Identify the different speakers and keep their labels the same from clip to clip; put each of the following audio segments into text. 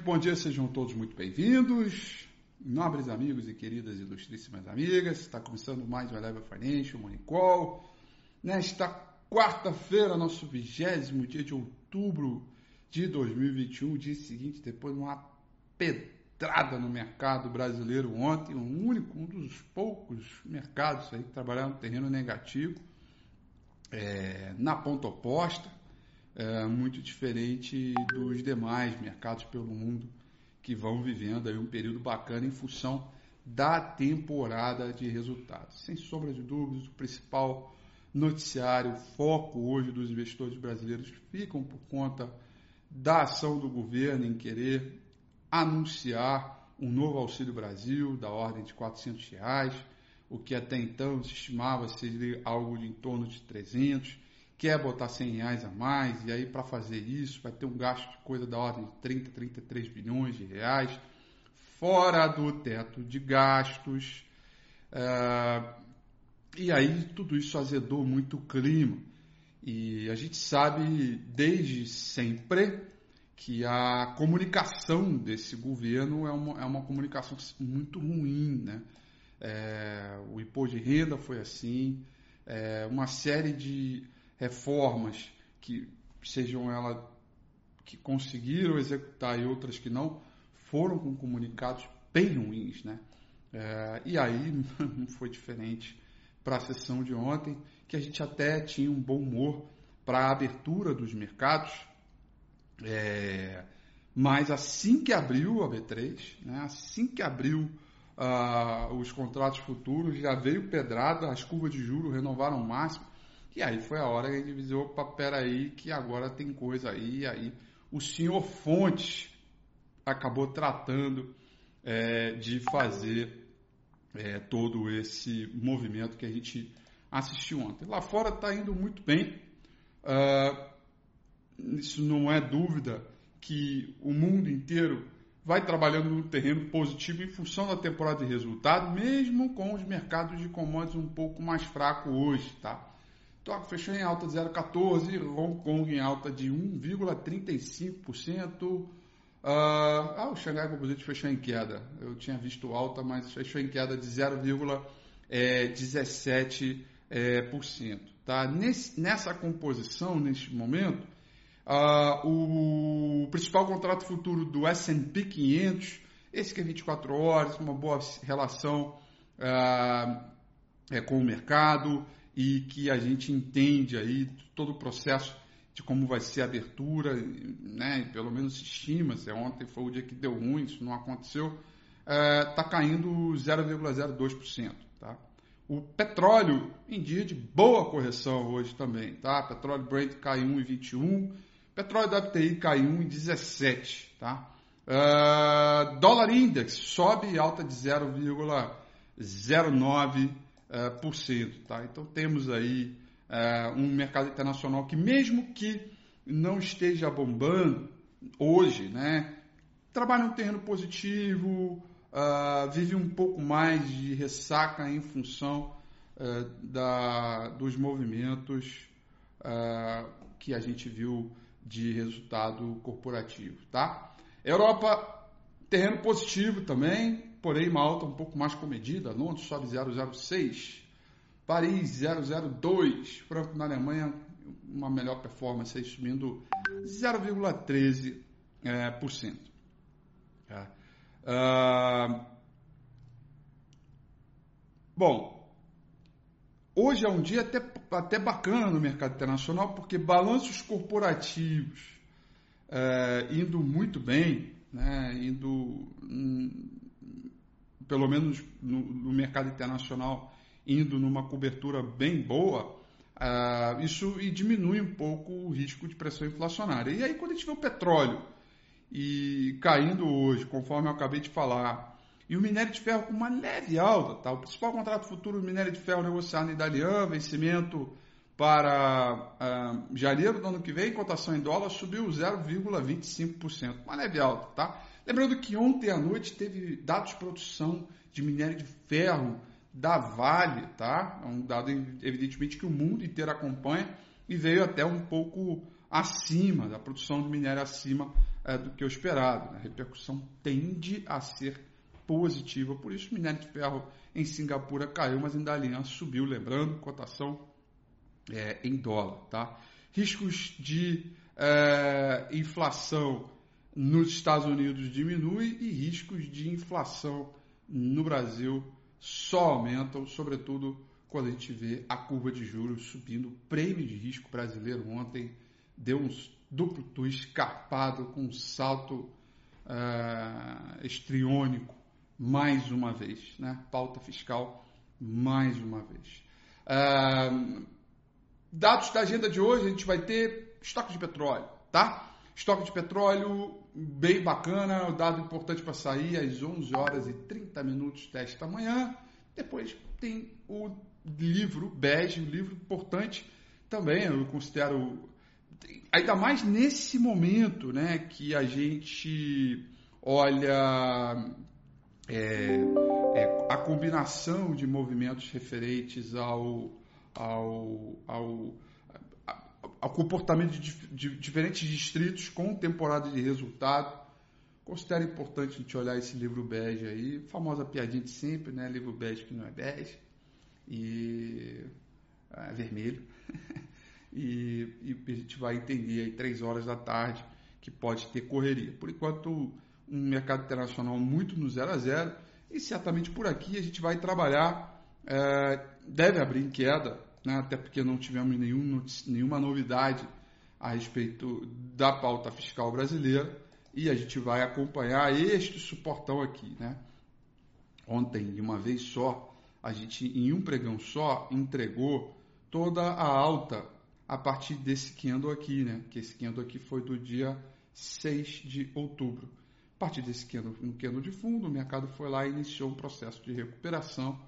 Speaker 1: muito bom dia, sejam todos muito bem-vindos. Nobres amigos e queridas ilustríssimas amigas, está começando mais um Eleva Financial Money Call. Nesta quarta-feira, nosso vigésimo dia de outubro de 2021, dia seguinte, depois de uma pedrada no mercado brasileiro ontem, um único, um dos poucos mercados aí que trabalharam no terreno negativo, é, na ponta oposta é, muito diferente dos demais mercados pelo mundo que vão vivendo aí um período bacana em função da temporada de resultados. Sem sombra de dúvidas, o principal noticiário, foco hoje dos investidores brasileiros ficam por conta da ação do governo em querer anunciar um novo Auxílio Brasil da ordem de 400 reais, o que até então se estimava ser algo de em torno de 300 quer botar 100 reais a mais, e aí para fazer isso vai ter um gasto de coisa da ordem de 30, 33 bilhões de reais, fora do teto de gastos. Uh, e aí tudo isso azedou muito o clima. E a gente sabe desde sempre que a comunicação desse governo é uma, é uma comunicação muito ruim. Né? É, o imposto de renda foi assim, é, uma série de reformas que sejam ela que conseguiram executar e outras que não foram com comunicados bem ruins, né? É, e aí não foi diferente para a sessão de ontem, que a gente até tinha um bom humor para a abertura dos mercados, é, mas assim que abriu a B3, né, assim que abriu uh, os contratos futuros, já veio pedrada, as curvas de juros renovaram o máximo, e aí foi a hora que a gente visou, opa, peraí, que agora tem coisa aí. E aí o senhor Fontes acabou tratando é, de fazer é, todo esse movimento que a gente assistiu ontem. Lá fora está indo muito bem. Uh, isso não é dúvida que o mundo inteiro vai trabalhando no terreno positivo em função da temporada de resultado, mesmo com os mercados de commodities um pouco mais fracos hoje, tá? Tóquio fechou em alta de 0,14%, Hong Kong em alta de 1,35%. Uh, ah, o Xangai Composite fechou em queda. Eu tinha visto alta, mas fechou em queda de 0,17%. É, por cento, tá? Nesse, nessa composição, neste momento, uh, o principal contrato futuro do S&P 500, esse que é 24 horas, uma boa relação uh, é, com o mercado, e que a gente entende aí todo o processo de como vai ser a abertura, né? pelo menos se estima, se ontem foi o dia que deu ruim, isso não aconteceu, está é, tá caindo 0,02%. Tá? O petróleo em dia de boa correção hoje também. Tá? Petróleo Brent cai 1,21%, petróleo WTI cai 1,17%. Tá? Uh, dólar Index sobe alta de 0,09%. Eh, por cento. Tá? Então temos aí uh, um mercado internacional que, mesmo que não esteja bombando hoje, né, trabalha um terreno positivo, uh, vive um pouco mais de ressaca em função da, dos movimentos que a gente viu de resultado corporativo. Tá? Europa, terreno positivo também, porém uma alta um pouco mais comedida. Londres sobe 0,06. Paris 0,02. Franco na Alemanha, uma melhor performance aí subindo 0,13%. É, por cento. É. Uh, bom, hoje é um dia até, até bacana no mercado internacional, porque balanços corporativos é, indo muito bem, né, indo pelo menos no, no mercado internacional, indo numa cobertura bem boa, uh, isso diminui um pouco o risco de pressão inflacionária. E aí, quando a gente vê o petróleo e caindo hoje, conforme eu acabei de falar, e o minério de ferro com uma leve alta, tá? o principal contrato futuro do minério de ferro negociado em Dalian, vencimento para uh, janeiro do ano que vem, cotação em dólar subiu 0,25%, uma leve alta, tá? Lembrando que ontem à noite teve dados de produção de minério de ferro da Vale, tá? É um dado evidentemente que o mundo inteiro acompanha e veio até um pouco acima da produção de minério acima é, do que o esperado. Né? A repercussão tende a ser positiva, por isso minério de ferro em Singapura caiu, mas ainda a subiu, lembrando, cotação é, em dólar. Tá? Riscos de é, inflação nos Estados Unidos diminui e riscos de inflação no Brasil só aumentam, sobretudo quando a gente vê a curva de juros subindo. O prêmio de risco brasileiro ontem deu um duplo twist escarpado com um salto uh, estriônico mais uma vez, né? Pauta fiscal mais uma vez. Uh, dados da agenda de hoje, a gente vai ter estoque de petróleo, tá? Estoque de petróleo bem bacana, o dado importante para sair às 11 horas e 30 minutos desta manhã. Depois tem o livro bege, um livro importante também, eu considero ainda mais nesse momento, né, que a gente olha é, é, a combinação de movimentos referentes ao, ao, ao, ao comportamento de, de, diferentes distritos com temporada de resultado. Considero importante a gente olhar esse livro bege aí, famosa piadinha de sempre, né? Livro bege que não é bege e é vermelho. e, e, a gente vai entender aí três horas da tarde que pode ter correria. Por enquanto, um mercado internacional muito no zero a zero e certamente por aqui a gente vai trabalhar, é, deve abrir em queda, né, até porque não tivemos nenhum, nenhuma novidade a respeito da pauta fiscal brasileira e a gente vai acompanhar este suportão aqui. Né? Ontem, de uma vez só, a gente, em um pregão só, entregou toda a alta a partir desse candle aqui, né? que esse candle aqui foi do dia 6 de outubro. A partir desse candle, no candle de fundo, o mercado foi lá e iniciou um processo de recuperação,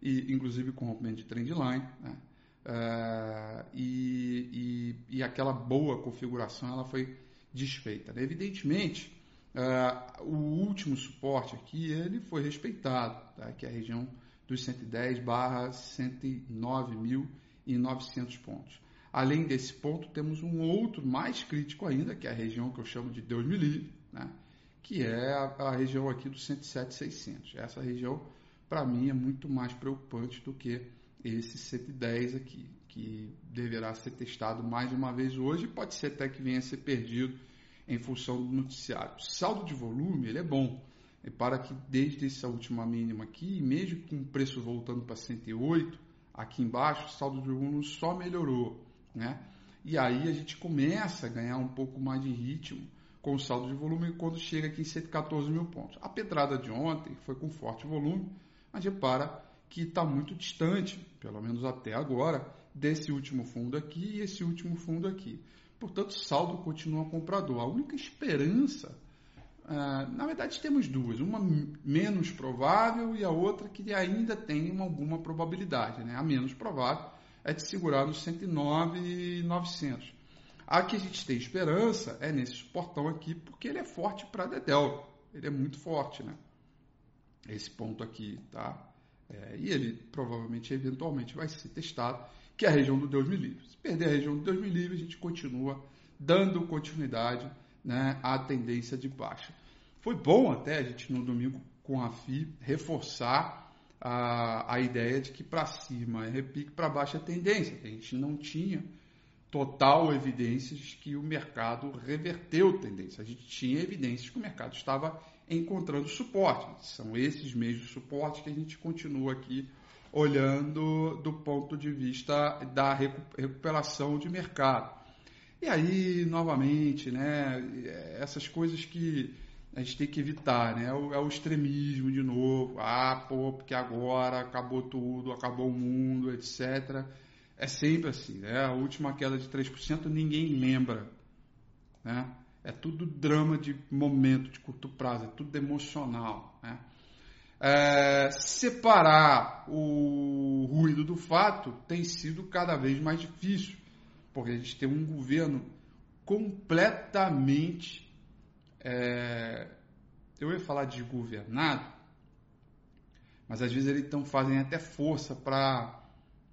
Speaker 1: e inclusive com rompimento de trendline, né? Uh, e, e, e, aquela boa configuração ela foi desfeita. Né? Evidentemente, uh, o último suporte aqui ele foi respeitado, tá? que é a região dos 110 barra 109.900 pontos. Além desse ponto, temos um outro mais crítico ainda, que é a região que eu chamo de Deus me livre, né? que é a, a região aqui do 107,600. Essa região, para mim, é muito mais preocupante do que esse 110 aqui, que deverá ser testado mais uma vez hoje pode ser até que venha a ser perdido em função do noticiário. O saldo de volume ele é bom, para que desde essa última mínima aqui, mesmo com o preço voltando para 108, aqui embaixo o saldo de volume só melhorou. Né? E aí a gente começa a ganhar um pouco mais de ritmo com o saldo de volume quando chega aqui em 114 mil pontos. A pedrada de ontem foi com forte volume, mas repara que está muito distante, pelo menos até agora, desse último fundo aqui e esse último fundo aqui. Portanto, saldo continua comprador. A única esperança, ah, na verdade, temos duas: uma menos provável e a outra que ainda tem alguma probabilidade. Né? A menos provável é de segurar nos 109,900. A que a gente tem esperança é nesse portão aqui, porque ele é forte para Dedel. Ele é muito forte, né? Esse ponto aqui, tá? É, e ele provavelmente, eventualmente, vai ser testado, que é a região do Deus me livre. Se perder a região do Deus me livre, a gente continua dando continuidade né, à tendência de baixa. Foi bom até a gente no domingo com a FI reforçar a, a ideia de que para cima é repique, para baixo é tendência. A gente não tinha total evidências que o mercado reverteu tendência. A gente tinha evidências que o mercado estava encontrando suporte. São esses mesmos suportes que a gente continua aqui olhando do ponto de vista da recuperação de mercado. E aí, novamente, né, essas coisas que a gente tem que evitar, né? É o, é o, extremismo de novo. Ah, pô, porque agora acabou tudo, acabou o mundo, etc. É sempre assim, né? A última queda de 3% ninguém lembra, né? É tudo drama de momento, de curto prazo, é tudo emocional, né? É, separar o ruído do fato tem sido cada vez mais difícil, porque a gente tem um governo completamente é, eu ia falar desgovernado, mas às vezes eles tão, fazem até força para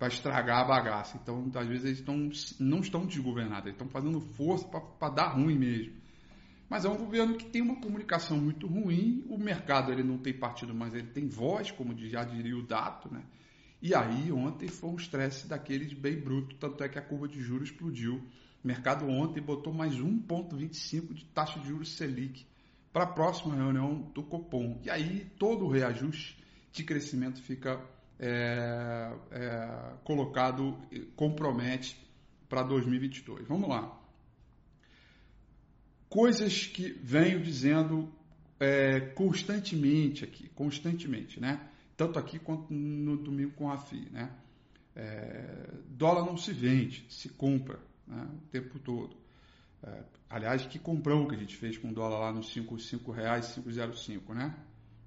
Speaker 1: estragar a bagaça. Então, às vezes, eles tão, não estão desgovernados, eles estão fazendo força para dar ruim mesmo. Mas é um governo que tem uma comunicação muito ruim, o mercado ele não tem partido, mas ele tem voz, como já diria o Dato, né? E aí ontem foi um estresse daqueles bem bruto, tanto é que a curva de juros explodiu. O mercado ontem botou mais 1,25 de taxa de juros Selic para a próxima reunião do Copom. E aí todo o reajuste de crescimento fica é, é, colocado, compromete para 2022. Vamos lá coisas que venho dizendo é, constantemente aqui, constantemente, né? Tanto aqui quanto no domingo com a FI, né? É, dólar não se vende, se compra né? o tempo todo. É, aliás, que comprão que a gente fez com dólar lá nos 5, 5 reais, 5,05, né?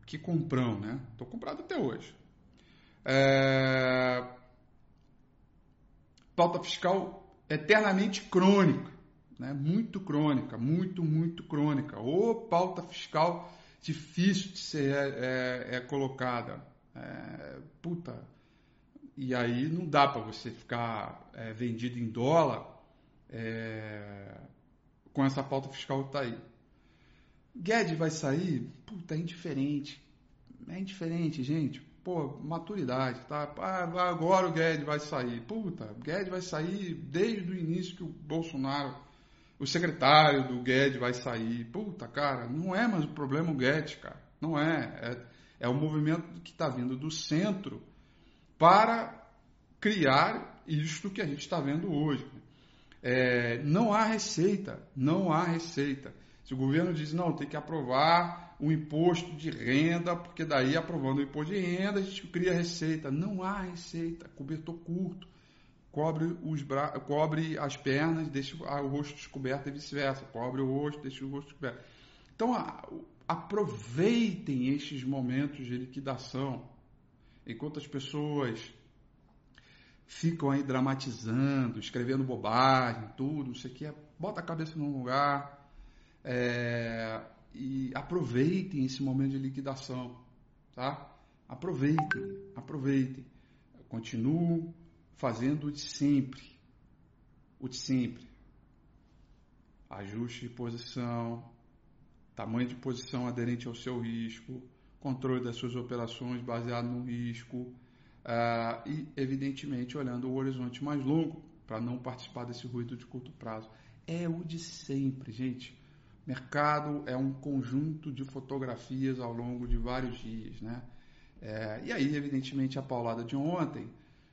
Speaker 1: Que comprão, né? Estou comprado até hoje. É, pauta fiscal eternamente crônica né? muito crônica, muito, muito crônica. Ou pauta fiscal difícil de ser é, é, é colocada. É, puta. E aí não dá para você ficar é, vendido em dólar é, com essa pauta fiscal que tá aí. Guedes vai sair? Puta, é indiferente. É indiferente, gente. Pô, maturidade, tá? Ah, agora o Guedes vai sair. Puta, o Guedes vai sair desde o início que o Bolsonaro o secretário do Guedes vai sair. Puta, cara, não é mais o problema o Guedes, cara. Não é. É, é um movimento que está vindo do centro para criar isto que a gente está vendo hoje. É, não há receita, não há receita. Se o governo diz, não, tem que aprovar um imposto de renda, porque daí aprovando o imposto de renda a gente cria receita. Não há receita, cobertor curto cobre, os bra... cobre as pernas, deixa o rosto descoberto e vice-versa. Cobre o rosto, deixa o rosto descoberto. Então, aproveitem estes momentos de liquidação. Enquanto as pessoas ficam aí dramatizando, escrevendo bobagem, tudo, não sei o que, bota a cabeça num lugar é, e aproveitem esse momento de liquidação, tá? Aproveitem, aproveitem. Continuo fazendo o de sempre. O de sempre. Ajuste de posição, tamanho de posição aderente ao seu risco, controle das suas operações baseado no risco uh, e, evidentemente, olhando o horizonte mais longo para não participar desse ruído de curto prazo. É o de sempre, gente. Mercado é um conjunto de fotografias ao longo de vários dias, né? É, e aí, evidentemente, a paulada de ontem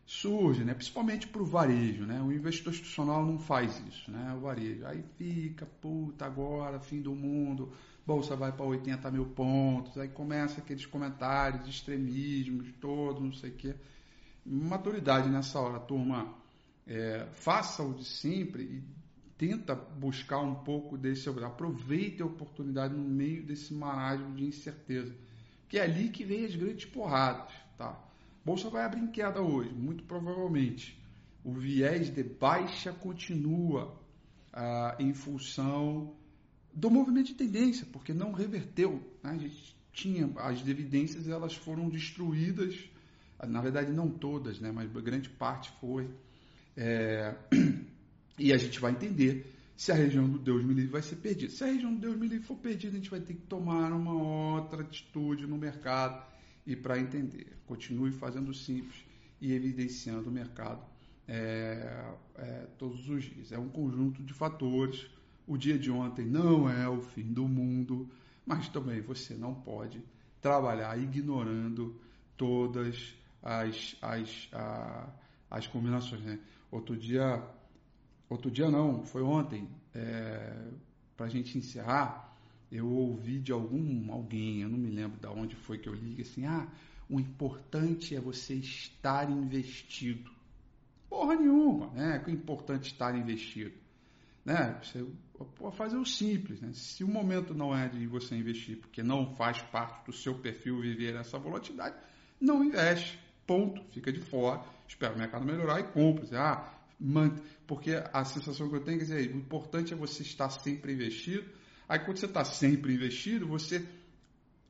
Speaker 1: surge, né? principalmente para o varejo. Né? O investidor institucional não faz isso, né? o varejo. Aí fica, puta, agora, fim do mundo, bolsa vai para 80 mil pontos, aí começa aqueles comentários, extremismos, todo, não sei o quê. Maturidade nessa hora, turma. É, faça o de sempre e tenta buscar um pouco desse. Aproveite a oportunidade no meio desse marasmo de incerteza. Que é ali que vem as grandes porradas. Tá? Bolsa vai abrir em queda hoje, muito provavelmente. O viés de baixa continua ah, em função do movimento de tendência, porque não reverteu. Né? A gente tinha as evidências, elas foram destruídas, na verdade não todas, né? mas grande parte foi. É... E a gente vai entender se a região do Deus me livre vai ser perdida. Se a região do Deus me livre for perdida, a gente vai ter que tomar uma outra atitude no mercado e para entender. Continue fazendo simples e evidenciando o mercado é, é, todos os dias. É um conjunto de fatores. O dia de ontem não é o fim do mundo, mas também você não pode trabalhar ignorando todas as, as, a, as combinações. Né? Outro dia, outro dia não, foi ontem, é, para a gente encerrar, eu ouvi de algum alguém, eu não me lembro de onde foi que eu li, assim, ah, o importante é você estar investido. Porra nenhuma, né? O importante é estar investido. Né? Você pode fazer o simples, né? Se o momento não é de você investir, porque não faz parte do seu perfil viver essa volatilidade, não investe. Ponto. Fica de fora, espera o mercado melhorar e compra. Ah, porque a sensação que eu tenho é que o importante é você estar sempre investido Aí quando você está sempre investido, você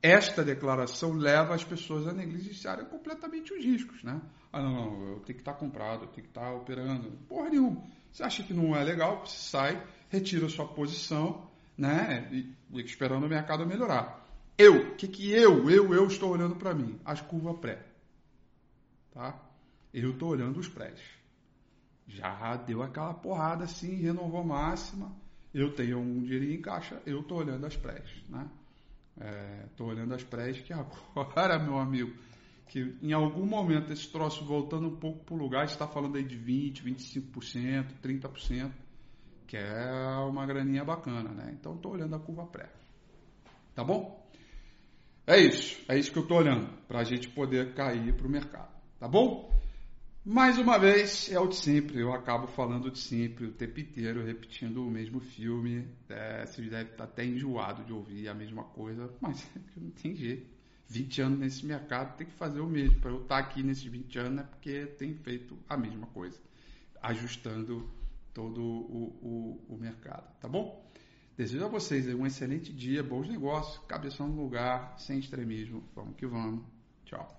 Speaker 1: esta declaração leva as pessoas a negligenciarem completamente os riscos, né? Ah, não, não, eu tenho que estar comprado, eu tenho que estar operando. Porra nenhuma. Você acha que não é legal, você sai, retira a sua posição, né? E, esperando o mercado melhorar. Eu, o que, que eu, eu, eu estou olhando para mim? As curvas pré. Tá? Eu estou olhando os prés. Já deu aquela porrada assim, renovou máxima. Eu tenho um dinheirinho em caixa, eu estou olhando as prés, né? É, olhando as prés que agora, meu amigo, que em algum momento esse troço voltando um pouco para o lugar, está falando aí de 20%, 25%, 30%, que é uma graninha bacana, né? Então estou olhando a curva pré. Tá bom? É isso, é isso que eu estou olhando, para a gente poder cair para o mercado. Tá bom? Mais uma vez, é o de sempre, eu acabo falando de sempre, o tempo inteiro, repetindo o mesmo filme. É, vocês devem estar até enjoado de ouvir a mesma coisa, mas não tem jeito. 20 anos nesse mercado, tem que fazer o mesmo. Para eu estar aqui nesses 20 anos é porque tem feito a mesma coisa, ajustando todo o, o, o mercado. Tá bom? Desejo a vocês um excelente dia, bons negócios, cabeção no lugar, sem extremismo. Vamos que vamos. Tchau.